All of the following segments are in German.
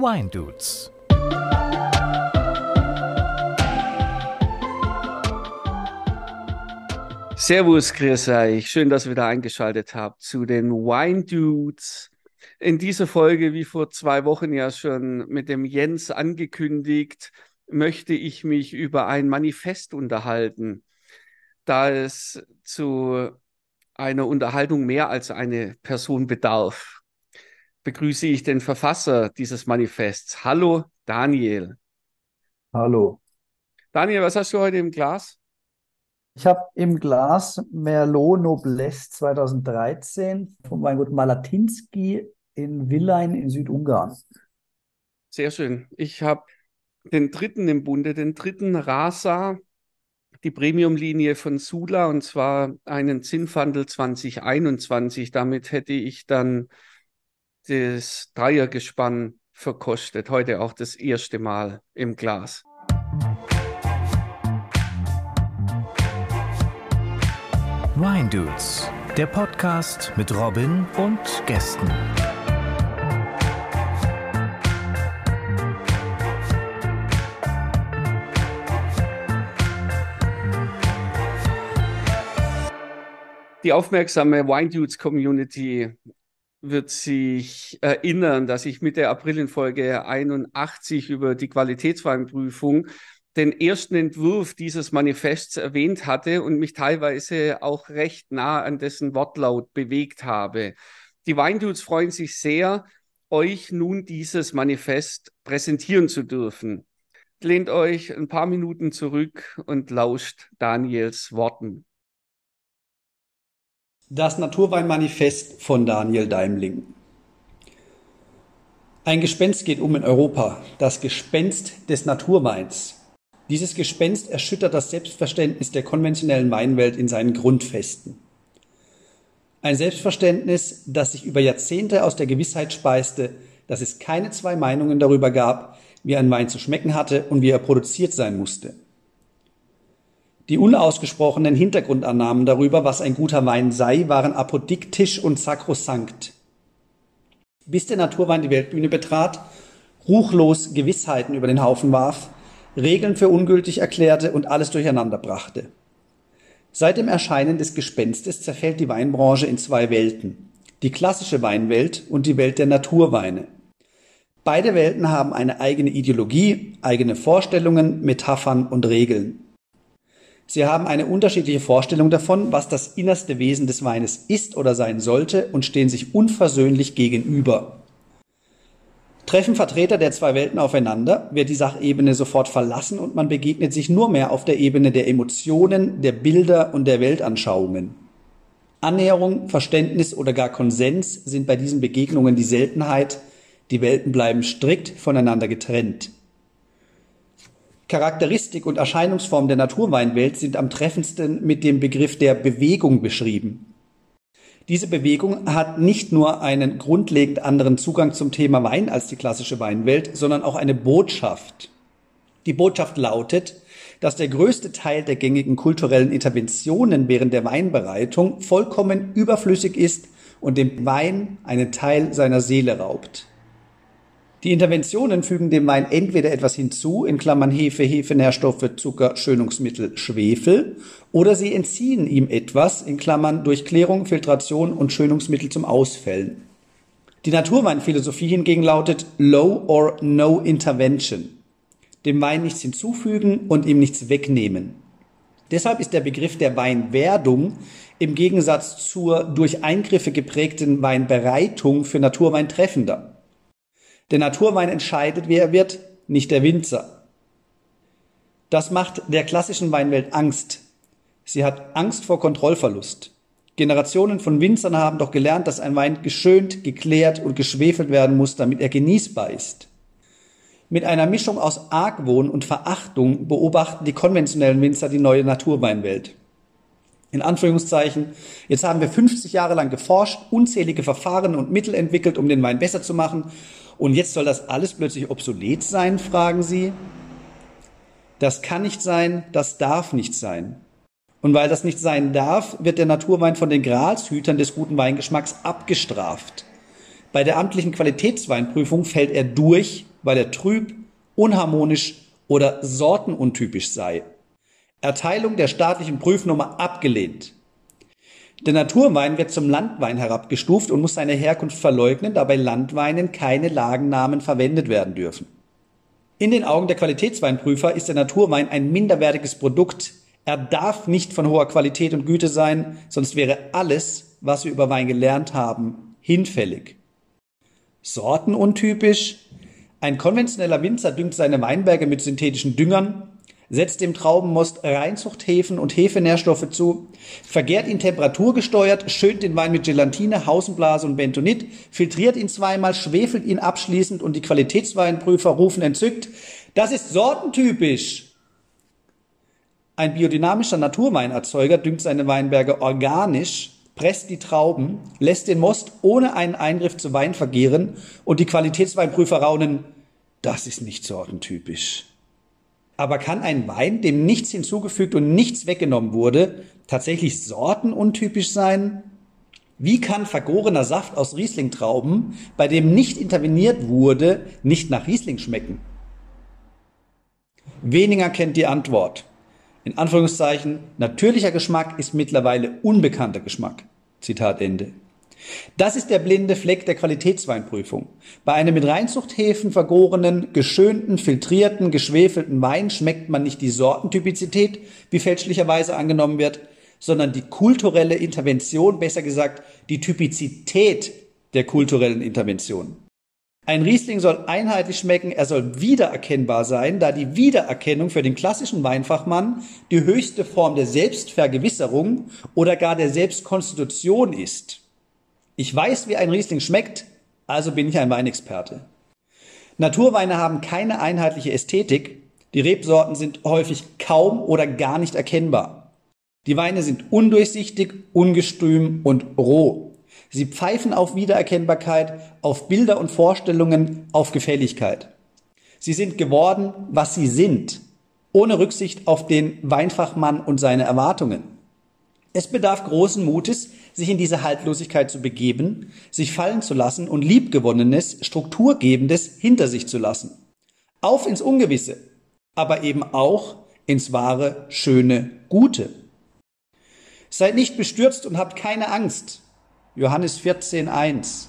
Wine Dudes. Servus, grüß euch. Schön, dass ihr wieder eingeschaltet habt zu den Wine Dudes. In dieser Folge, wie vor zwei Wochen ja schon mit dem Jens angekündigt, möchte ich mich über ein Manifest unterhalten, da es zu einer Unterhaltung mehr als eine Person bedarf. Begrüße ich den Verfasser dieses Manifests. Hallo, Daniel. Hallo. Daniel, was hast du heute im Glas? Ich habe im Glas Merlot Noblesse 2013 von Weingut Malatinski in Villain in Südungarn. Sehr schön. Ich habe den dritten im Bunde, den dritten Rasa, die Premium-Linie von Sula, und zwar einen Zinfandel 2021. Damit hätte ich dann das Dreiergespann verkostet. Heute auch das erste Mal im Glas. Wine Dudes, der Podcast mit Robin und Gästen. Die aufmerksame Wine Dudes Community wird sich erinnern, dass ich Mitte April in Folge 81 über die Qualitätsweinprüfung den ersten Entwurf dieses Manifests erwähnt hatte und mich teilweise auch recht nah an dessen Wortlaut bewegt habe. Die Weindudes freuen sich sehr, euch nun dieses Manifest präsentieren zu dürfen. Lehnt euch ein paar Minuten zurück und lauscht Daniels Worten. Das Naturweinmanifest von Daniel Daimling. Ein Gespenst geht um in Europa, das Gespenst des Naturweins. Dieses Gespenst erschüttert das Selbstverständnis der konventionellen Weinwelt in seinen Grundfesten. Ein Selbstverständnis, das sich über Jahrzehnte aus der Gewissheit speiste, dass es keine zwei Meinungen darüber gab, wie ein Wein zu schmecken hatte und wie er produziert sein musste. Die unausgesprochenen Hintergrundannahmen darüber, was ein guter Wein sei, waren apodiktisch und sakrosankt. Bis der Naturwein die Weltbühne betrat, ruchlos Gewissheiten über den Haufen warf, Regeln für ungültig erklärte und alles durcheinander brachte. Seit dem Erscheinen des Gespenstes zerfällt die Weinbranche in zwei Welten. Die klassische Weinwelt und die Welt der Naturweine. Beide Welten haben eine eigene Ideologie, eigene Vorstellungen, Metaphern und Regeln. Sie haben eine unterschiedliche Vorstellung davon, was das innerste Wesen des Weines ist oder sein sollte und stehen sich unversöhnlich gegenüber. Treffen Vertreter der zwei Welten aufeinander, wird die Sachebene sofort verlassen und man begegnet sich nur mehr auf der Ebene der Emotionen, der Bilder und der Weltanschauungen. Annäherung, Verständnis oder gar Konsens sind bei diesen Begegnungen die Seltenheit, die Welten bleiben strikt voneinander getrennt. Charakteristik und Erscheinungsform der Naturweinwelt sind am treffendsten mit dem Begriff der Bewegung beschrieben. Diese Bewegung hat nicht nur einen grundlegend anderen Zugang zum Thema Wein als die klassische Weinwelt, sondern auch eine Botschaft. Die Botschaft lautet, dass der größte Teil der gängigen kulturellen Interventionen während der Weinbereitung vollkommen überflüssig ist und dem Wein einen Teil seiner Seele raubt. Die Interventionen fügen dem Wein entweder etwas hinzu, in Klammern Hefe, Hefenährstoffe, Zucker, Schönungsmittel, Schwefel, oder sie entziehen ihm etwas, in Klammern Durchklärung, Filtration und Schönungsmittel zum Ausfällen. Die Naturweinphilosophie hingegen lautet Low or No Intervention. Dem Wein nichts hinzufügen und ihm nichts wegnehmen. Deshalb ist der Begriff der Weinwerdung im Gegensatz zur durch Eingriffe geprägten Weinbereitung für Naturwein treffender. Der Naturwein entscheidet, wer er wird, nicht der Winzer. Das macht der klassischen Weinwelt Angst. Sie hat Angst vor Kontrollverlust. Generationen von Winzern haben doch gelernt, dass ein Wein geschönt, geklärt und geschwefelt werden muss, damit er genießbar ist. Mit einer Mischung aus Argwohn und Verachtung beobachten die konventionellen Winzer die neue Naturweinwelt. In Anführungszeichen, jetzt haben wir 50 Jahre lang geforscht, unzählige Verfahren und Mittel entwickelt, um den Wein besser zu machen und jetzt soll das alles plötzlich obsolet sein, fragen Sie? Das kann nicht sein, das darf nicht sein. Und weil das nicht sein darf, wird der Naturwein von den Gralshütern des guten Weingeschmacks abgestraft. Bei der amtlichen Qualitätsweinprüfung fällt er durch, weil er trüb, unharmonisch oder sortenuntypisch sei. Erteilung der staatlichen Prüfnummer abgelehnt. Der Naturwein wird zum Landwein herabgestuft und muss seine Herkunft verleugnen, da bei Landweinen keine Lagennamen verwendet werden dürfen. In den Augen der Qualitätsweinprüfer ist der Naturwein ein minderwertiges Produkt. Er darf nicht von hoher Qualität und Güte sein, sonst wäre alles, was wir über Wein gelernt haben, hinfällig. Sortenuntypisch. Ein konventioneller Winzer düngt seine Weinberge mit synthetischen Düngern, setzt dem Traubenmost Reinzuchthäfen und Hefenährstoffe zu, vergärt ihn temperaturgesteuert, schönt den Wein mit Gelatine, Hausenblase und Bentonit, filtriert ihn zweimal, schwefelt ihn abschließend und die Qualitätsweinprüfer rufen entzückt, das ist sortentypisch. Ein biodynamischer Naturweinerzeuger düngt seine Weinberge organisch, presst die Trauben, lässt den Most ohne einen Eingriff zu Wein vergehren und die Qualitätsweinprüfer raunen, das ist nicht sortentypisch. Aber kann ein Wein, dem nichts hinzugefügt und nichts weggenommen wurde, tatsächlich sortenuntypisch sein? Wie kann vergorener Saft aus Rieslingtrauben, bei dem nicht interveniert wurde, nicht nach Riesling schmecken? Weniger kennt die Antwort. In Anführungszeichen, natürlicher Geschmack ist mittlerweile unbekannter Geschmack. Zitat Ende. Das ist der blinde Fleck der Qualitätsweinprüfung. Bei einem mit Reinzuchthäfen vergorenen, geschönten, filtrierten, geschwefelten Wein schmeckt man nicht die Sortentypizität, wie fälschlicherweise angenommen wird, sondern die kulturelle Intervention, besser gesagt die Typizität der kulturellen Intervention. Ein Riesling soll einheitlich schmecken, er soll wiedererkennbar sein, da die Wiedererkennung für den klassischen Weinfachmann die höchste Form der Selbstvergewisserung oder gar der Selbstkonstitution ist. Ich weiß, wie ein Riesling schmeckt, also bin ich ein Weinexperte. Naturweine haben keine einheitliche Ästhetik. Die Rebsorten sind häufig kaum oder gar nicht erkennbar. Die Weine sind undurchsichtig, ungestüm und roh. Sie pfeifen auf Wiedererkennbarkeit, auf Bilder und Vorstellungen, auf Gefälligkeit. Sie sind geworden, was sie sind, ohne Rücksicht auf den Weinfachmann und seine Erwartungen. Es bedarf großen Mutes, sich in diese Haltlosigkeit zu begeben, sich fallen zu lassen und Liebgewonnenes, Strukturgebendes hinter sich zu lassen. Auf ins Ungewisse, aber eben auch ins wahre, schöne, gute. Seid nicht bestürzt und habt keine Angst. Johannes 14, 1.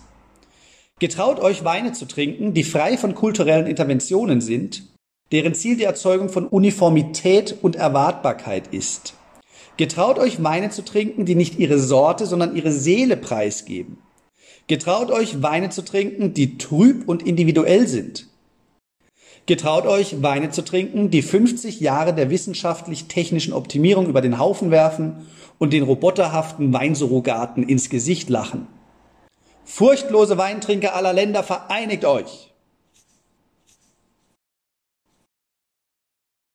Getraut euch Weine zu trinken, die frei von kulturellen Interventionen sind, deren Ziel die Erzeugung von Uniformität und Erwartbarkeit ist. Getraut euch Weine zu trinken, die nicht ihre Sorte, sondern ihre Seele preisgeben. Getraut euch Weine zu trinken, die trüb und individuell sind. Getraut euch Weine zu trinken, die 50 Jahre der wissenschaftlich-technischen Optimierung über den Haufen werfen und den roboterhaften Weinsurrogaten ins Gesicht lachen. Furchtlose Weintrinker aller Länder, vereinigt euch!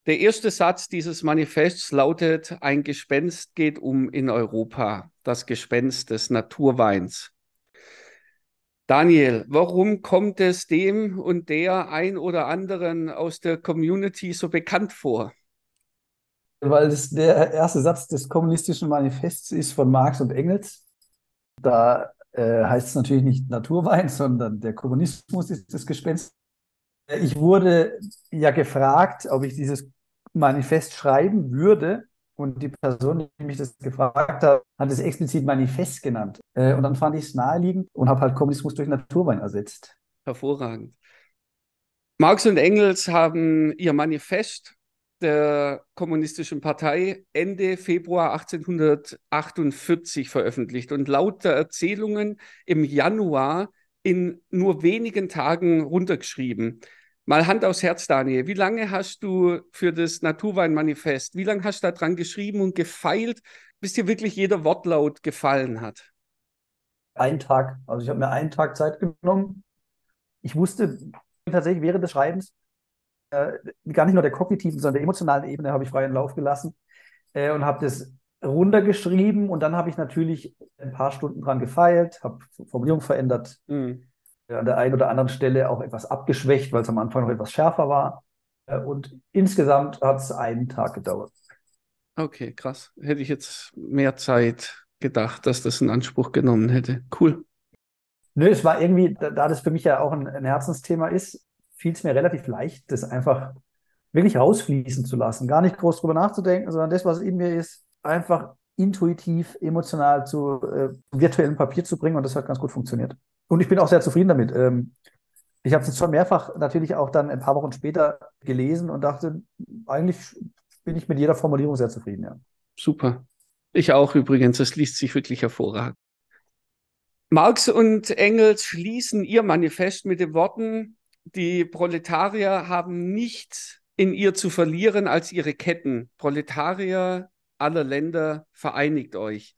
Der erste Satz dieses Manifests lautet, ein Gespenst geht um in Europa, das Gespenst des Naturweins. Daniel, warum kommt es dem und der ein oder anderen aus der Community so bekannt vor? Weil es der erste Satz des kommunistischen Manifests ist von Marx und Engels. Da äh, heißt es natürlich nicht Naturwein, sondern der Kommunismus ist das Gespenst. Ich wurde ja gefragt, ob ich dieses Manifest schreiben würde, und die Person, die mich das gefragt hat, hat es explizit Manifest genannt. Äh, und dann fand ich es naheliegend und habe halt Kommunismus durch Naturwein ersetzt. Hervorragend. Marx und Engels haben ihr Manifest der Kommunistischen Partei Ende Februar 1848 veröffentlicht und laut der Erzählungen im Januar in nur wenigen Tagen runtergeschrieben. Mal Hand aufs Herz, Daniel. Wie lange hast du für das Naturweinmanifest, wie lange hast du daran geschrieben und gefeilt, bis dir wirklich jeder Wortlaut gefallen hat? Ein Tag. Also ich habe mir einen Tag Zeit genommen. Ich wusste tatsächlich während des Schreibens, äh, gar nicht nur der kognitiven, sondern der emotionalen Ebene habe ich freien Lauf gelassen äh, und habe das runtergeschrieben und dann habe ich natürlich ein paar Stunden dran gefeilt, habe Formulierung verändert. Mhm an der einen oder anderen Stelle auch etwas abgeschwächt, weil es am Anfang noch etwas schärfer war. Äh, und insgesamt hat es einen Tag gedauert. Okay, krass. Hätte ich jetzt mehr Zeit gedacht, dass das in Anspruch genommen hätte. Cool. Nö, es war irgendwie, da, da das für mich ja auch ein, ein Herzensthema ist, fiel es mir relativ leicht, das einfach wirklich rausfließen zu lassen. Gar nicht groß drüber nachzudenken, sondern das, was in mir ist, einfach intuitiv, emotional zu äh, virtuellem Papier zu bringen. Und das hat ganz gut funktioniert. Und ich bin auch sehr zufrieden damit. Ähm, ich habe es jetzt schon mehrfach natürlich auch dann ein paar Wochen später gelesen und dachte, eigentlich bin ich mit jeder Formulierung sehr zufrieden. Ja. Super. Ich auch übrigens. Das liest sich wirklich hervorragend. Marx und Engels schließen ihr Manifest mit den Worten, die Proletarier haben nichts in ihr zu verlieren als ihre Ketten. Proletarier aller Länder, vereinigt euch.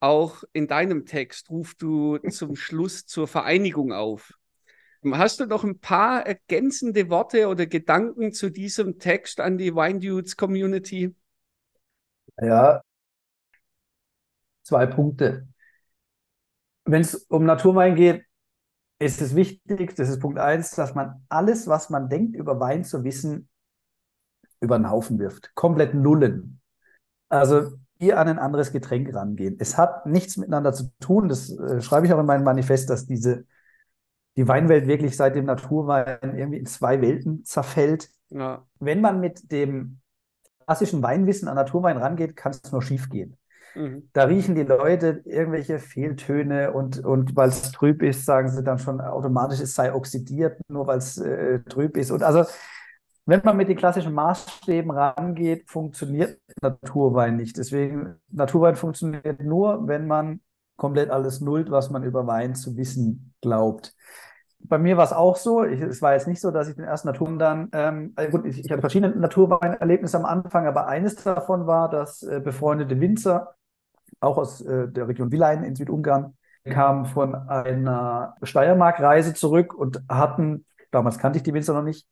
Auch in deinem Text rufst du zum Schluss zur Vereinigung auf. Hast du noch ein paar ergänzende Worte oder Gedanken zu diesem Text an die Wine Dudes Community? Ja, zwei Punkte. Wenn es um Naturwein geht, ist es wichtig, das ist Punkt eins, dass man alles, was man denkt, über Wein zu wissen, über den Haufen wirft. Komplett nullen. Also hier an ein anderes Getränk rangehen. Es hat nichts miteinander zu tun. Das äh, schreibe ich auch in meinem Manifest, dass diese die Weinwelt wirklich seit dem Naturwein irgendwie in zwei Welten zerfällt. Ja. Wenn man mit dem klassischen Weinwissen an Naturwein rangeht, kann es nur schief gehen. Mhm. Da riechen die Leute irgendwelche Fehltöne und, und weil es trüb ist, sagen sie dann schon automatisch, es sei oxidiert, nur weil es äh, trüb ist. Und also, wenn man mit den klassischen Maßstäben rangeht, funktioniert Naturwein nicht. Deswegen, Naturwein funktioniert nur, wenn man komplett alles nullt, was man über Wein zu wissen glaubt bei mir war es auch so. Ich, es war jetzt nicht so, dass ich den ersten Naturwein dann, ähm, also gut, ich, ich, hatte verschiedene Naturweinerlebnisse am Anfang, aber eines davon war, dass äh, befreundete Winzer, auch aus äh, der Region Wilein in Südungarn, kamen von einer Steiermark-Reise zurück und hatten, damals kannte ich die Winzer noch nicht,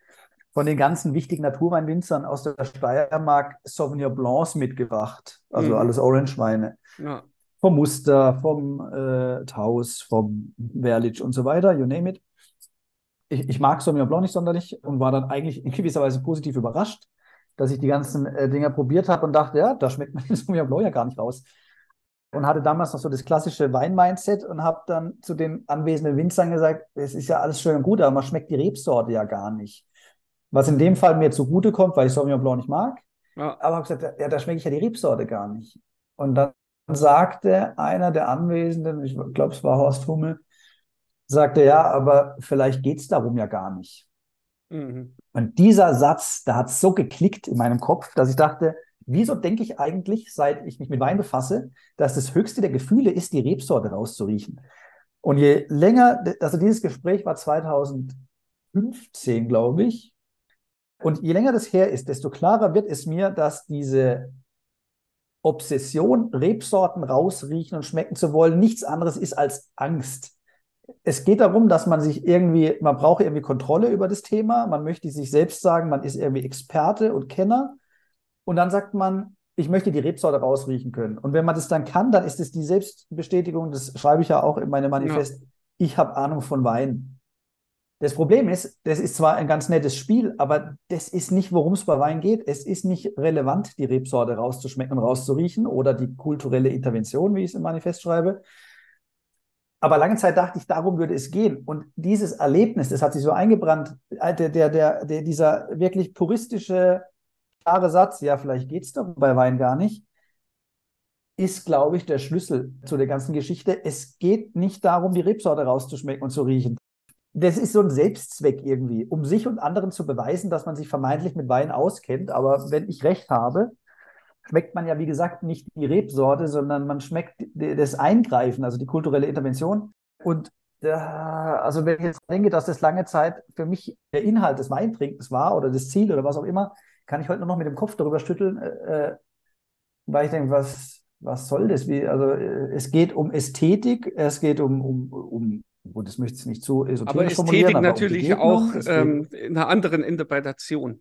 von den ganzen wichtigen Naturweinwinzern aus der Steiermark Sauvignon Blancs mitgebracht. Also mhm. alles Orange-Weine. Ja. Vom Muster, vom äh, Taus, vom Werlitsch und so weiter, you name it ich, ich mag Sauvignon Blanc nicht sonderlich und war dann eigentlich in gewisser Weise positiv überrascht, dass ich die ganzen äh, Dinger probiert habe und dachte, ja, da schmeckt man den Sauvignon Blanc ja gar nicht raus. Und hatte damals noch so das klassische Wein-Mindset und habe dann zu den anwesenden Winzern gesagt, es ist ja alles schön und gut, aber man schmeckt die Rebsorte ja gar nicht. Was in dem Fall mir zugute kommt, weil ich Sauvignon Blanc nicht mag. Ja. Aber habe gesagt, ja, da schmecke ich ja die Rebsorte gar nicht. Und dann sagte einer der Anwesenden, ich glaube, es war Horst Hummel, sagte, ja, aber vielleicht geht es darum ja gar nicht. Mhm. Und dieser Satz, da hat so geklickt in meinem Kopf, dass ich dachte, wieso denke ich eigentlich, seit ich mich mit Wein befasse, dass das höchste der Gefühle ist, die Rebsorte rauszuriechen. Und je länger, also dieses Gespräch war 2015, glaube ich, und je länger das her ist, desto klarer wird es mir, dass diese Obsession, Rebsorten rausriechen und schmecken zu wollen, nichts anderes ist als Angst es geht darum, dass man sich irgendwie, man braucht irgendwie Kontrolle über das Thema, man möchte sich selbst sagen, man ist irgendwie Experte und Kenner und dann sagt man, ich möchte die Rebsorte rausriechen können. Und wenn man das dann kann, dann ist es die Selbstbestätigung, das schreibe ich ja auch in meinem Manifest, ja. ich habe Ahnung von Wein. Das Problem ist, das ist zwar ein ganz nettes Spiel, aber das ist nicht, worum es bei Wein geht. Es ist nicht relevant, die Rebsorte rauszuschmecken und rauszuriechen oder die kulturelle Intervention, wie ich es im Manifest schreibe, aber lange Zeit dachte ich, darum würde es gehen. Und dieses Erlebnis, das hat sich so eingebrannt, äh, der, der, der, der dieser wirklich puristische, klare Satz, ja, vielleicht geht es doch bei Wein gar nicht, ist, glaube ich, der Schlüssel zu der ganzen Geschichte. Es geht nicht darum, die Rebsorte rauszuschmecken und zu riechen. Das ist so ein Selbstzweck irgendwie, um sich und anderen zu beweisen, dass man sich vermeintlich mit Wein auskennt. Aber wenn ich recht habe, schmeckt man ja, wie gesagt, nicht die Rebsorte, sondern man schmeckt das Eingreifen, also die kulturelle Intervention. Und äh, also wenn ich jetzt denke, dass das lange Zeit für mich der Inhalt des Weintrinkens war oder das Ziel oder was auch immer, kann ich heute nur noch mit dem Kopf darüber schütteln, äh, äh weil ich denke, was, was soll das? Wie, also äh, es geht um Ästhetik, es geht um, um, um und das möchte ich nicht so esoterisch aber Ästhetik aber natürlich auch ähm, in einer anderen Interpretation.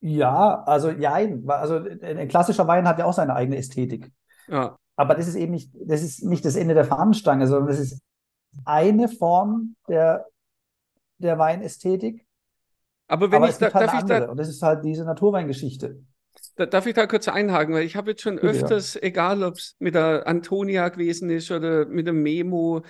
Ja, also ja, also ein klassischer Wein hat ja auch seine eigene Ästhetik. Ja. Aber das ist eben nicht, das ist nicht das Ende der Fahnenstange, sondern das ist eine Form der, der Weinästhetik. Aber wenn Aber ich da, halt darf ich da, und das ist halt diese Naturweingeschichte. Da, darf ich da kurz einhaken, weil ich habe jetzt schon öfters, ja. egal ob es mit der Antonia gewesen ist oder mit dem Memo,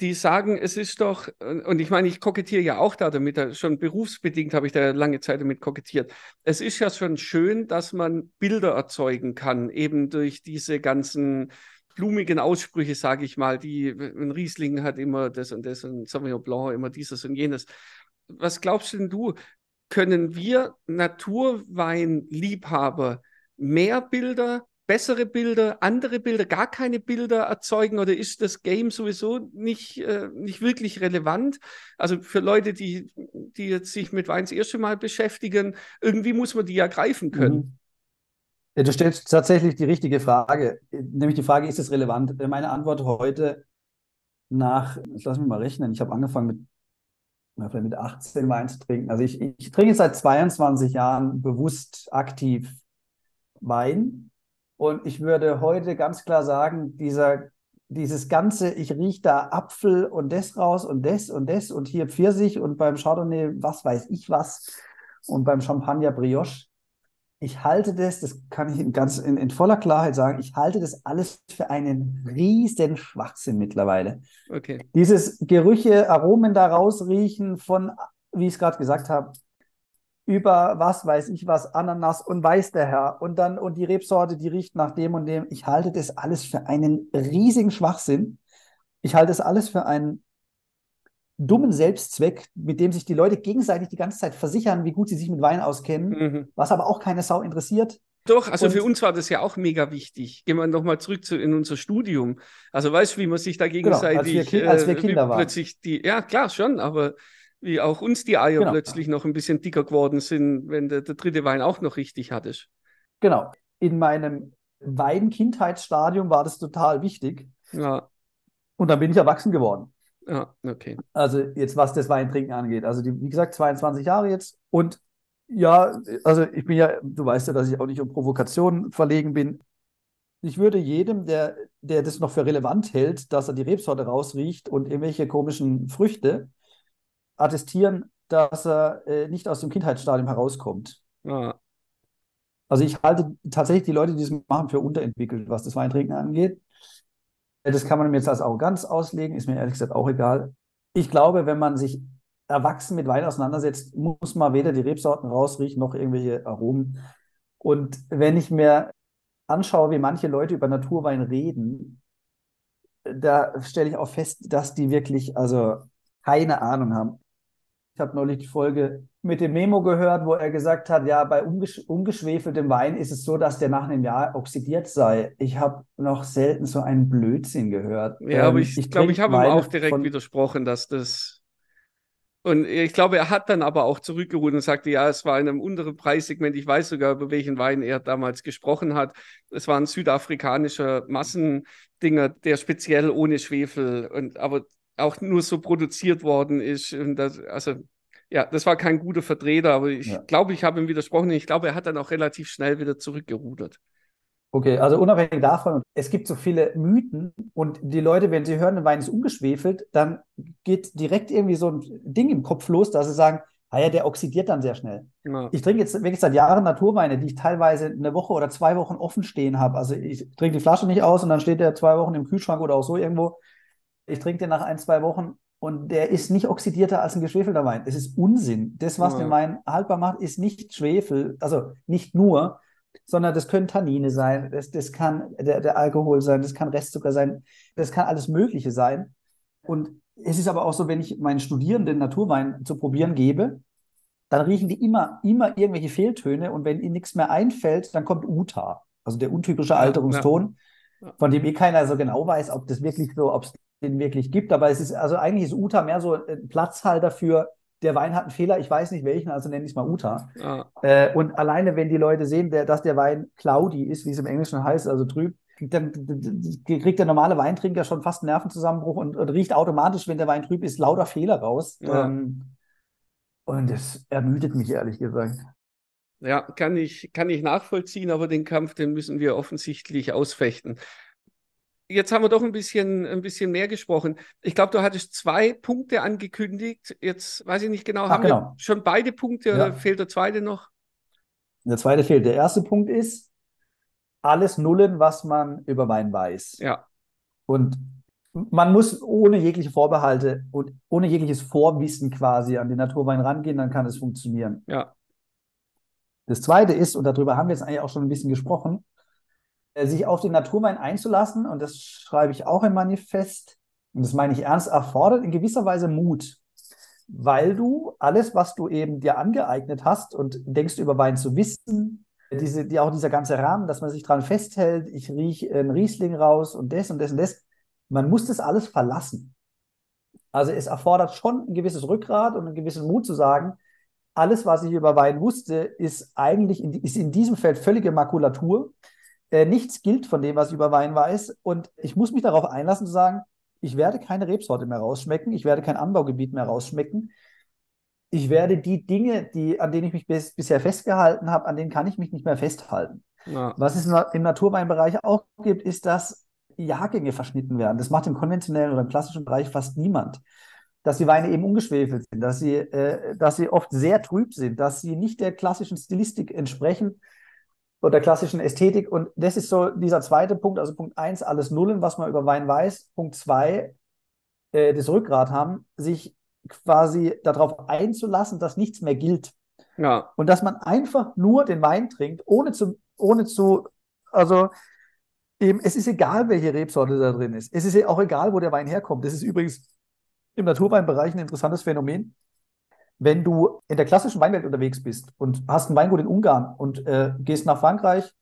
die sagen, es ist doch, und ich meine, ich kokettiere ja auch da damit, schon berufsbedingt habe ich da lange Zeit damit kokettiert. Es ist ja schon schön, dass man Bilder erzeugen kann, eben durch diese ganzen blumigen Aussprüche, sage ich mal, die ein Riesling hat immer das und das und Sauvignon Blanc immer dieses und jenes. Was glaubst denn du, können wir Naturweinliebhaber mehr Bilder bessere Bilder, andere Bilder, gar keine Bilder erzeugen oder ist das Game sowieso nicht, äh, nicht wirklich relevant? Also für Leute, die, die jetzt sich mit Wein das erste Mal beschäftigen, irgendwie muss man die ja greifen können. Mhm. Ja, du stellst tatsächlich die richtige Frage, nämlich die Frage, ist es relevant? Meine Antwort heute nach, lass mich mal rechnen, ich habe angefangen mit, mit 18 Wein zu trinken. Also ich, ich trinke seit 22 Jahren bewusst aktiv Wein und ich würde heute ganz klar sagen, dieser, dieses ganze, ich rieche da Apfel und das raus und das und das und hier Pfirsich und beim Chardonnay was weiß ich was und beim Champagner Brioche. Ich halte das, das kann ich in, ganz in, in voller Klarheit sagen, ich halte das alles für einen riesen Schwachsinn mittlerweile. Okay. Dieses Gerüche, Aromen da rausriechen von, wie ich es gerade gesagt habe, über was weiß ich was, Ananas und weiß der Herr. Und dann, und die Rebsorte, die riecht nach dem und dem. Ich halte das alles für einen riesigen Schwachsinn. Ich halte das alles für einen dummen Selbstzweck, mit dem sich die Leute gegenseitig die ganze Zeit versichern, wie gut sie sich mit Wein auskennen, mhm. was aber auch keine Sau interessiert. Doch, also und, für uns war das ja auch mega wichtig. Gehen wir nochmal zurück zu, in unser Studium. Also weißt du, wie man sich da gegenseitig genau, als wir, als wir äh, Kinder äh, plötzlich die, ja klar schon, aber wie auch uns die Eier genau. plötzlich noch ein bisschen dicker geworden sind, wenn der, der dritte Wein auch noch richtig hattest. Genau. In meinem Wein-Kindheitsstadium war das total wichtig. Ja. Und dann bin ich erwachsen geworden. Ja, okay. Also jetzt, was das Weintrinken angeht. Also die, wie gesagt, 22 Jahre jetzt. Und ja, also ich bin ja, du weißt ja, dass ich auch nicht um Provokationen verlegen bin. Ich würde jedem, der, der das noch für relevant hält, dass er die Rebsorte rausriecht und irgendwelche komischen Früchte, attestieren, dass er äh, nicht aus dem Kindheitsstadium herauskommt. Ja. Also ich halte tatsächlich die Leute, die das machen, für unterentwickelt, was das Weintrinken angeht. Das kann man mir jetzt als Arroganz auslegen, ist mir ehrlich gesagt auch egal. Ich glaube, wenn man sich erwachsen mit Wein auseinandersetzt, muss man weder die Rebsorten rausriechen noch irgendwelche Aromen. Und wenn ich mir anschaue, wie manche Leute über Naturwein reden, da stelle ich auch fest, dass die wirklich also keine Ahnung haben. Ich habe neulich die Folge mit dem Memo gehört, wo er gesagt hat, ja, bei ungesch ungeschwefeltem Wein ist es so, dass der nach einem Jahr oxidiert sei. Ich habe noch selten so einen Blödsinn gehört. Ja, ähm, aber ich, ich glaube, ich habe ihm auch direkt von... widersprochen, dass das. Und ich glaube, er hat dann aber auch zurückgeruht und sagte, ja, es war in einem unteren Preissegment. Ich weiß sogar, über welchen Wein er damals gesprochen hat. Es war ein südafrikanischer Massendinger, der speziell ohne Schwefel und aber auch nur so produziert worden ist. Das, also ja, das war kein guter Vertreter, aber ich ja. glaube, ich habe ihm widersprochen. Ich glaube, er hat dann auch relativ schnell wieder zurückgerudert. Okay, also unabhängig davon, es gibt so viele Mythen und die Leute, wenn sie hören, der Wein ist ungeschwefelt, dann geht direkt irgendwie so ein Ding im Kopf los, dass sie sagen, ah ja, der oxidiert dann sehr schnell. Ja. Ich trinke jetzt wirklich seit Jahren Naturweine, die ich teilweise eine Woche oder zwei Wochen offen stehen habe. Also ich trinke die Flasche nicht aus und dann steht der zwei Wochen im Kühlschrank oder auch so irgendwo. Ich trinke den nach ein, zwei Wochen und der ist nicht oxidierter als ein geschwefelter Wein. Es ist Unsinn. Das, was ja. den Wein haltbar macht, ist nicht Schwefel, also nicht nur, sondern das können Tannine sein, das, das kann der, der Alkohol sein, das kann Restzucker sein, das kann alles Mögliche sein. Und es ist aber auch so, wenn ich meinen Studierenden Naturwein zu probieren gebe, dann riechen die immer, immer irgendwelche Fehltöne und wenn ihnen nichts mehr einfällt, dann kommt Uta, also der untypische Alterungston, ja, ja. von dem eh keiner so genau weiß, ob das wirklich so, ob es den wirklich gibt. Aber es ist, also eigentlich ist Uta mehr so ein Platzhalter für, der Wein hat einen Fehler, ich weiß nicht welchen, also nenne ich es mal Uta. Ah. Äh, und alleine, wenn die Leute sehen, der, dass der Wein cloudy ist, wie es im Englischen heißt, also trüb, dann kriegt der normale Weintrinker schon fast einen Nervenzusammenbruch und, und riecht automatisch, wenn der Wein trüb ist, lauter Fehler raus. Ja. Ähm, und das ermüdet mich ehrlich gesagt. Ja, kann ich, kann ich nachvollziehen, aber den Kampf, den müssen wir offensichtlich ausfechten jetzt haben wir doch ein bisschen, ein bisschen mehr gesprochen. Ich glaube, du hattest zwei Punkte angekündigt. Jetzt weiß ich nicht genau, Ach, haben genau. wir schon beide Punkte ja. oder fehlt der zweite noch? Der zweite fehlt. Der erste Punkt ist, alles nullen, was man über Wein weiß. Ja. Und man muss ohne jegliche Vorbehalte und ohne jegliches Vorwissen quasi an den Naturwein rangehen, dann kann es funktionieren. Ja. Das zweite ist, und darüber haben wir jetzt eigentlich auch schon ein bisschen gesprochen, sich auf den Naturwein einzulassen, und das schreibe ich auch im Manifest, und das meine ich ernst, erfordert in gewisser Weise Mut, weil du alles, was du eben dir angeeignet hast und denkst über Wein zu wissen, diese, die, auch dieser ganze Rahmen, dass man sich dran festhält, ich rieche einen Riesling raus und das und das und das, man muss das alles verlassen. Also es erfordert schon ein gewisses Rückgrat und einen gewissen Mut zu sagen, alles, was ich über Wein wusste, ist eigentlich in, ist in diesem Feld völlige Makulatur. Äh, nichts gilt von dem, was ich über Wein weiß. Und ich muss mich darauf einlassen zu sagen, ich werde keine Rebsorte mehr rausschmecken, ich werde kein Anbaugebiet mehr rausschmecken. Ich werde die Dinge, die, an denen ich mich bis, bisher festgehalten habe, an denen kann ich mich nicht mehr festhalten. Ja. Was es im Naturweinbereich auch gibt, ist, dass Jahrgänge verschnitten werden. Das macht im konventionellen oder im klassischen Bereich fast niemand. Dass die Weine eben ungeschwefelt sind, dass sie, äh, dass sie oft sehr trüb sind, dass sie nicht der klassischen Stilistik entsprechen oder der klassischen Ästhetik. Und das ist so dieser zweite Punkt, also Punkt eins, alles Nullen, was man über Wein weiß. Punkt zwei, äh, das Rückgrat haben, sich quasi darauf einzulassen, dass nichts mehr gilt. Ja. Und dass man einfach nur den Wein trinkt, ohne zu, ohne zu, also eben, es ist egal, welche Rebsorte da drin ist. Es ist auch egal, wo der Wein herkommt. Das ist übrigens im Naturweinbereich ein interessantes Phänomen. Wenn du in der klassischen Weinwelt unterwegs bist und hast ein Weingut in Ungarn und äh, gehst nach Frankreich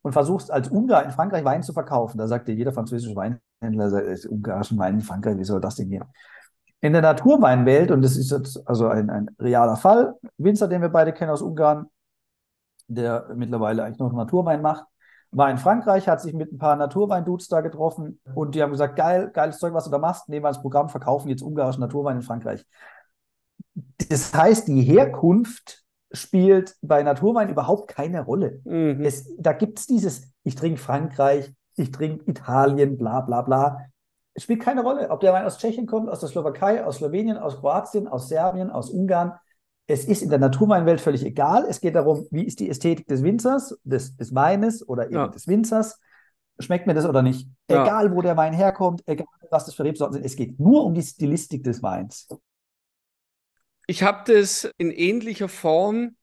und versuchst als Ungar in Frankreich Wein zu verkaufen, da sagt dir jeder französische Weinhändler, sagt, ungarischen Wein in Frankreich, wie soll das denn gehen? In der Naturweinwelt, und das ist jetzt also ein, ein realer Fall, Winzer, den wir beide kennen aus Ungarn, der mittlerweile eigentlich noch Naturwein macht, war in Frankreich, hat sich mit ein paar Naturwein-Dudes da getroffen und die haben gesagt, geil, geiles Zeug, was du da machst, nehmen wir als Programm, verkaufen jetzt ungarischen Naturwein in Frankreich. Das heißt, die Herkunft spielt bei Naturwein überhaupt keine Rolle. Mhm. Es, da gibt es dieses, ich trinke Frankreich, ich trinke Italien, bla bla bla. Es spielt keine Rolle, ob der Wein aus Tschechien kommt, aus der Slowakei, aus Slowenien, aus Kroatien, aus Serbien, aus Ungarn es ist in der Naturweinwelt völlig egal. Es geht darum, wie ist die Ästhetik des Winzers, des, des Weines oder eben ja. des Winzers. Schmeckt mir das oder nicht? Ja. Egal, wo der Wein herkommt, egal, was das für Rebsorten sind. Es geht nur um die Stilistik des Weins. Ich habe das in ähnlicher Form,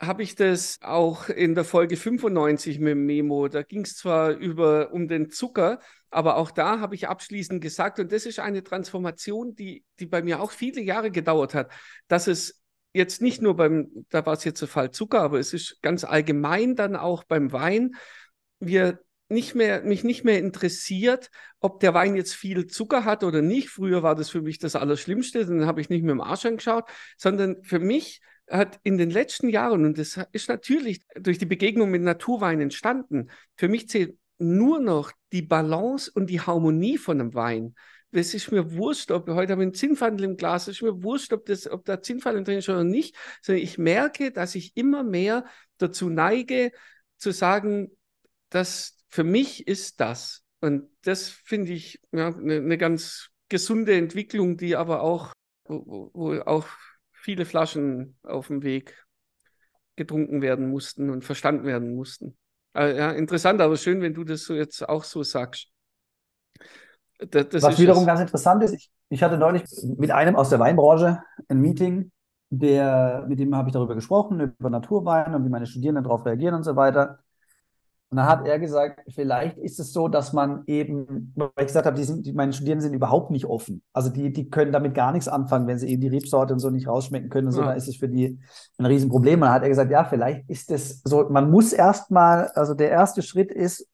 habe ich das auch in der Folge 95 mit dem Memo. Da ging es zwar über, um den Zucker, aber auch da habe ich abschließend gesagt, und das ist eine Transformation, die, die bei mir auch viele Jahre gedauert hat, dass es jetzt nicht nur beim, da war es jetzt der Fall Zucker, aber es ist ganz allgemein dann auch beim Wein, wir nicht mehr, mich nicht mehr interessiert, ob der Wein jetzt viel Zucker hat oder nicht. Früher war das für mich das Allerschlimmste, dann habe ich nicht mehr im Arsch angeschaut, sondern für mich hat in den letzten Jahren, und das ist natürlich durch die Begegnung mit Naturwein entstanden, für mich zählt nur noch die Balance und die Harmonie von einem Wein es ist mir wurscht, ob heute habe ich einen Zinnfandel im Glas, es ist mir wurscht, ob, das, ob da Zinnfandel drin ist oder nicht, sondern ich merke, dass ich immer mehr dazu neige, zu sagen, dass für mich ist das. Und das finde ich ja, eine, ne ganz gesunde Entwicklung, die aber auch, wo, wo auch viele Flaschen auf dem Weg getrunken werden mussten und verstanden werden mussten. Also, ja, interessant, aber schön, wenn du das so jetzt auch so sagst. Das, das Was wiederum es. ganz interessant ist, ich, ich, hatte neulich mit einem aus der Weinbranche ein Meeting, der, mit dem habe ich darüber gesprochen, über Naturwein und wie meine Studierenden darauf reagieren und so weiter. Und dann hat er gesagt, vielleicht ist es so, dass man eben, weil ich gesagt habe, die sind, die, meine Studierenden sind überhaupt nicht offen. Also die, die können damit gar nichts anfangen, wenn sie eben die Rebsorte und so nicht rausschmecken können und so, ja. dann ist es für die ein Riesenproblem. Und dann hat er gesagt, ja, vielleicht ist es so, man muss erstmal, also der erste Schritt ist,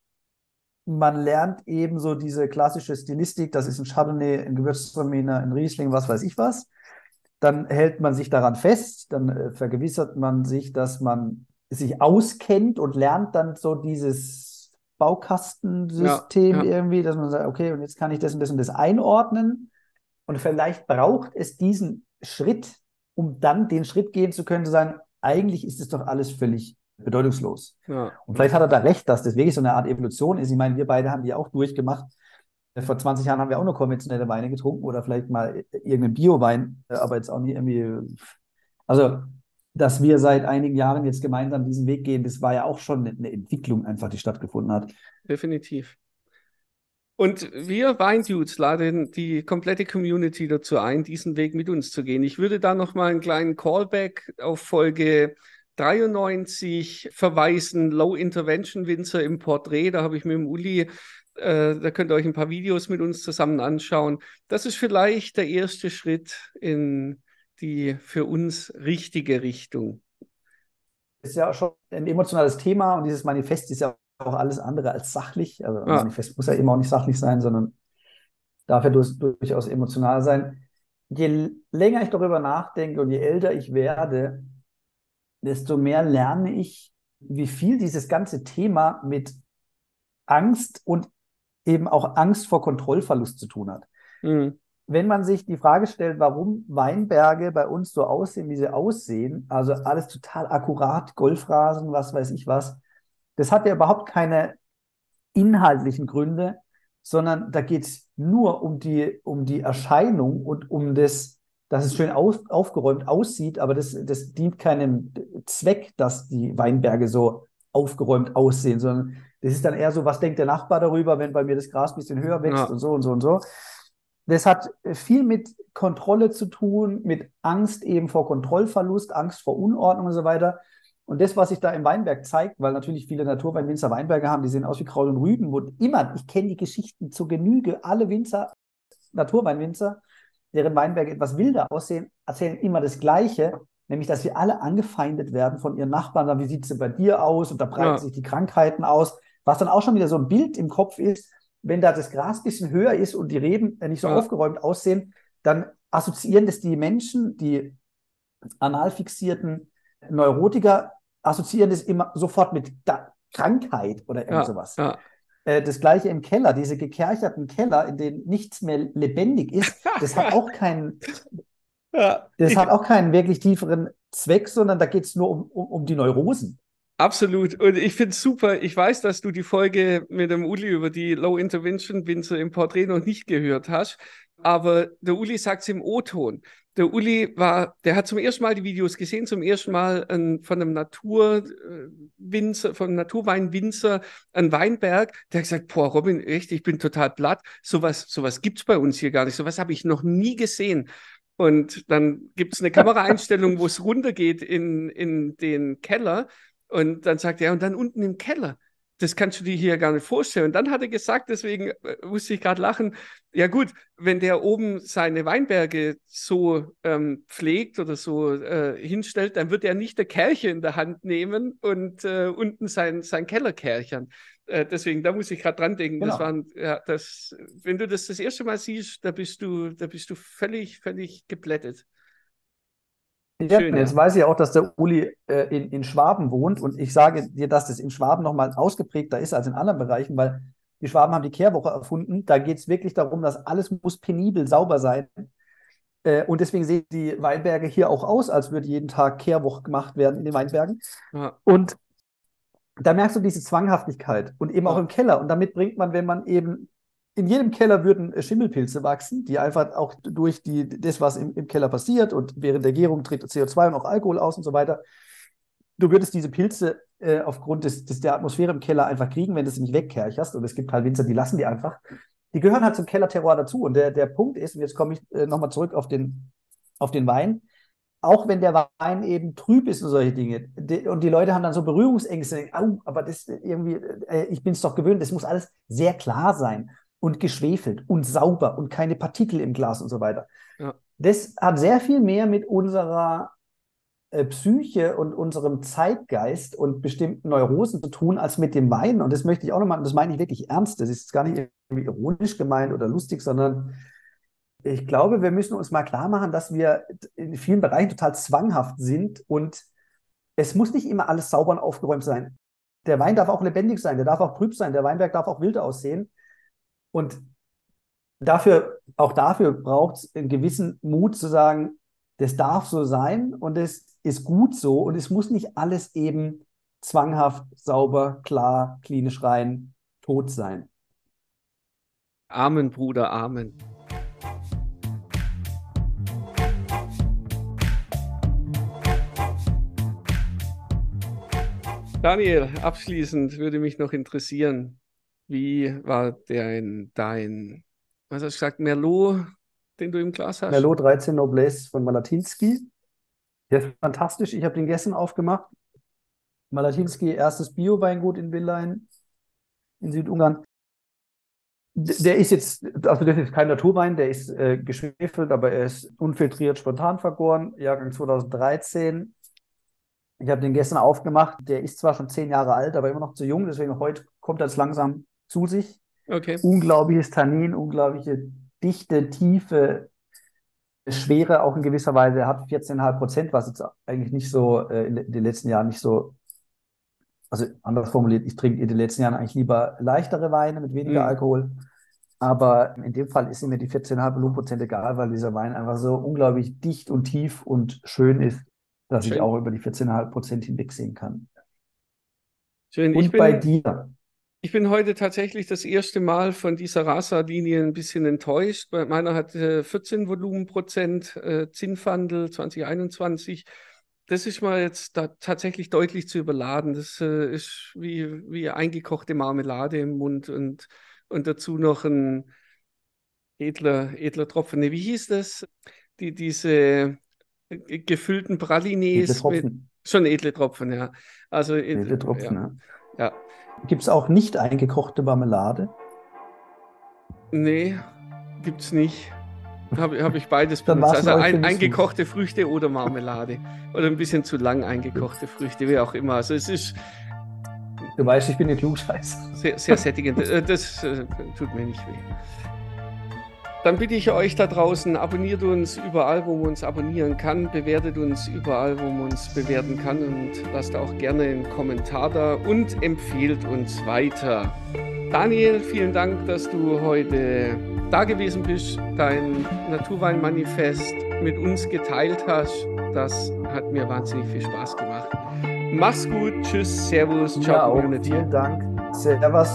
man lernt eben so diese klassische Stilistik, das ist ein Chardonnay, ein Gewürztraminer, ein Riesling, was weiß ich was. Dann hält man sich daran fest, dann äh, vergewissert man sich, dass man sich auskennt und lernt dann so dieses Baukastensystem ja, ja. irgendwie, dass man sagt, okay, und jetzt kann ich das und das und das einordnen. Und vielleicht braucht es diesen Schritt, um dann den Schritt gehen zu können, zu sagen, eigentlich ist es doch alles völlig bedeutungslos. Ja. Und vielleicht hat er da recht, dass das wirklich so eine Art Evolution ist. Ich meine, wir beide haben die auch durchgemacht. Vor 20 Jahren haben wir auch nur konventionelle Weine getrunken oder vielleicht mal irgendeinen Bio-Wein, aber jetzt auch nie irgendwie. Also, dass wir seit einigen Jahren jetzt gemeinsam diesen Weg gehen, das war ja auch schon eine Entwicklung einfach, die stattgefunden hat. Definitiv. Und wir Weindudes laden die komplette Community dazu ein, diesen Weg mit uns zu gehen. Ich würde da noch mal einen kleinen Callback auf Folge 93 verweisen, Low Intervention Winzer im Porträt. Da habe ich mit dem Uli, äh, da könnt ihr euch ein paar Videos mit uns zusammen anschauen. Das ist vielleicht der erste Schritt in die für uns richtige Richtung. Ist ja schon ein emotionales Thema und dieses Manifest ist ja auch alles andere als sachlich. Also ein Ja. Manifest muss ja immer auch nicht sachlich sein, sondern darf ja durch, durchaus emotional sein. Je länger ich darüber nachdenke und je älter ich werde, desto mehr lerne ich, wie viel dieses ganze Thema mit Angst und eben auch Angst vor Kontrollverlust zu tun hat. Mhm. Wenn man sich die Frage stellt, warum Weinberge bei uns so aussehen, wie sie aussehen, also alles total akkurat, Golfrasen, was weiß ich was, das hat ja überhaupt keine inhaltlichen Gründe, sondern da geht es nur um die, um die Erscheinung und um das, dass es schön auf, aufgeräumt aussieht, aber das, das dient keinem Zweck, dass die Weinberge so aufgeräumt aussehen, sondern das ist dann eher so, was denkt der Nachbar darüber, wenn bei mir das Gras ein bisschen höher wächst Ja. und so und so und so. Das hat viel mit Kontrolle zu tun, mit Angst eben vor Kontrollverlust, Angst vor Unordnung und so weiter. Und das, was sich da im Weinberg zeigt, weil natürlich viele Naturweinwinzer Weinberge haben, die sehen aus wie Kraut und Rüben, wo immer, ich kenne die Geschichten zur Genüge, alle Winzer, Naturweinwinzer, deren Weinberge etwas wilder aussehen, erzählen immer das Gleiche, nämlich, dass sie alle angefeindet werden von ihren Nachbarn, dann, wie sieht es bei dir aus? Und da breiten Ja. sich die Krankheiten aus, was dann auch schon wieder so ein Bild im Kopf ist, wenn da das Gras ein bisschen höher ist und die Reben äh, nicht so Ja. aufgeräumt aussehen, dann assoziieren das die Menschen, die anal fixierten Neurotiker, assoziieren das immer sofort mit da Krankheit oder irgend Ja, sowas. ja. Äh, das gleiche im Keller, diese gekercherten Keller, in denen nichts mehr lebendig ist, das hat auch keinen, das hat auch keinen wirklich tieferen Zweck, sondern da geht es nur um, um, um die Neurosen. Absolut. Und ich finde es super. Ich weiß, dass du die Folge mit dem Uli über die Low Intervention Winzer im Porträt noch nicht gehört hast. Aber der Uli sagt es im O-Ton. Der Uli war, der hat zum ersten Mal die Videos gesehen, zum ersten Mal ein, von einem Naturwinzer, von einem Naturweinwinzer, ein Weinberg. Der hat gesagt, boah, Robin, echt, ich bin total platt. Sowas, sowas gibt's bei uns hier gar nicht. Sowas habe ich noch nie gesehen. Und dann gibt es eine Kameraeinstellung, wo es runtergeht in, in den Keller. Und dann sagt er, und dann unten im Keller, das kannst du dir hier gar nicht vorstellen. Und dann hat er gesagt, deswegen äh, musste ich gerade lachen, ja gut, wenn der oben seine Weinberge so ähm, pflegt oder so äh, hinstellt, dann wird er nicht der Kerche in der Hand nehmen und äh, unten sein, sein Keller kerchern. Äh, deswegen, da muss ich gerade dran denken. Das Genau. waren, ja, das, wenn du das das erste Mal siehst, da bist du, da bist du völlig, völlig geplättet. Ja, Schön, jetzt ja. weiß ich auch, dass der Uli äh, in, in Schwaben wohnt und ich sage dir, dass das in Schwaben nochmal ausgeprägter ist als in anderen Bereichen, weil die Schwaben haben die Kehrwoche erfunden. Da geht es wirklich darum, dass alles muss penibel sauber sein. Äh, und deswegen sehen die Weinberge hier auch aus, als würde jeden Tag Kehrwoche gemacht werden in den Weinbergen. Ja, Und da merkst du diese Zwanghaftigkeit und eben auch Ja. im Keller. Und damit bringt man, wenn man eben in jedem Keller würden äh, Schimmelpilze wachsen, die einfach auch durch die, das, was im, im Keller passiert und während der Gärung tritt CO2 und auch Alkohol aus und so weiter. Du würdest diese Pilze äh, aufgrund des, des, der Atmosphäre im Keller einfach kriegen, wenn du sie nicht wegkercherst. Und es gibt halt Winzer, die lassen die einfach. Die gehören halt zum Kellerterror dazu. Und der, der Punkt ist, und jetzt komme ich äh, nochmal zurück auf den, auf den Wein, auch wenn der Wein eben trüb ist und solche Dinge. Und die Leute haben dann so Berührungsängste, au, aber das irgendwie, äh, ich bin es doch gewöhnt, das muss alles sehr klar sein und geschwefelt und sauber und keine Partikel im Glas und so weiter. Ja. Das hat sehr viel mehr mit unserer äh, Psyche und unserem Zeitgeist und bestimmten Neurosen zu tun, als mit dem Wein. Und das möchte ich auch nochmal, das meine ich wirklich ernst. Das ist gar nicht irgendwie ironisch gemeint oder lustig, sondern ich glaube, wir müssen uns mal klar machen, dass wir in vielen Bereichen total zwanghaft sind und es muss nicht immer alles sauber und aufgeräumt sein. Der Wein darf auch lebendig sein, der darf auch trüb sein, der Weinberg darf auch wild aussehen. Und dafür, auch dafür braucht es einen gewissen Mut zu sagen, das darf so sein und es ist gut so und es muss nicht alles eben zwanghaft, sauber, klar, klinisch rein, tot sein. Amen, Bruder, Amen. Daniel, abschließend würde mich noch interessieren, Wie war dein, dein, was hast du gesagt, Merlot, den du im Glas hast? Merlot 13 Noblesse von Malatinski. Der ist fantastisch. Ich habe den gestern aufgemacht. Malatinski, erstes Bio-Weingut in Willein in Südungarn. Der ist jetzt, also das ist kein Naturwein, der ist äh, geschwefelt, aber er ist unfiltriert spontan vergoren, Jahrgang 2013. Ich habe den gestern aufgemacht. Der ist zwar schon zehn Jahre alt, aber immer noch zu jung, deswegen heute kommt er jetzt langsam zu sich. Okay. Unglaubliches Tannin, unglaubliche Dichte, Tiefe, Schwere auch in gewisser Weise. Hat 14,5 Prozent, was jetzt eigentlich nicht so äh, in den letzten Jahren nicht so also anders formuliert, ich trinke in den letzten Jahren eigentlich lieber leichtere Weine mit weniger Mhm. Alkohol. Aber in dem Fall ist mir die 14,5 Volumenprozent egal, weil dieser Wein einfach so unglaublich dicht und tief und schön ist, dass ich Schön. auch über die 14,5 Prozent hinwegsehen kann. Schön. Und Ich bei dir? Ich bin heute tatsächlich das erste Mal von dieser Rasa-Linie ein bisschen enttäuscht. Meiner hat äh, 14 Volumenprozent äh, Zinnfandel 2021. Das ist mal jetzt da tatsächlich deutlich zu überladen. Das äh, ist wie, wie eingekochte Marmelade im Mund und, und dazu noch ein edler, edler Tropfen. Nee, wie hieß das? Die, diese äh, gefüllten Pralines Edle mit Tropfen. schon edle Tropfen, ja. Also äh, Edle Tropfen, ja, ne? Ja. Gibt es auch nicht eingekochte Marmelade? Nee, gibt's nicht. Habe hab ich beides Dann benutzt. Also ein eingekochte Früchte oder Marmelade. Oder ein bisschen zu lang eingekochte Früchte, wie auch immer. Also es ist Du weißt, ich bin ein Klugscheißer. sehr, sehr sättigend. Äh, Das äh, tut mir nicht weh. Dann bitte ich euch da draußen, abonniert uns überall, wo man uns abonnieren kann, bewertet uns überall, wo man uns bewerten kann und lasst auch gerne einen Kommentar da und empfehlt uns weiter. Daniel, vielen Dank, dass du heute da gewesen bist, dein Naturweinmanifest mit uns geteilt hast. Das hat mir wahnsinnig viel Spaß gemacht. Mach's gut, tschüss, servus, ciao Ja. Community. Vielen Dank. Servus.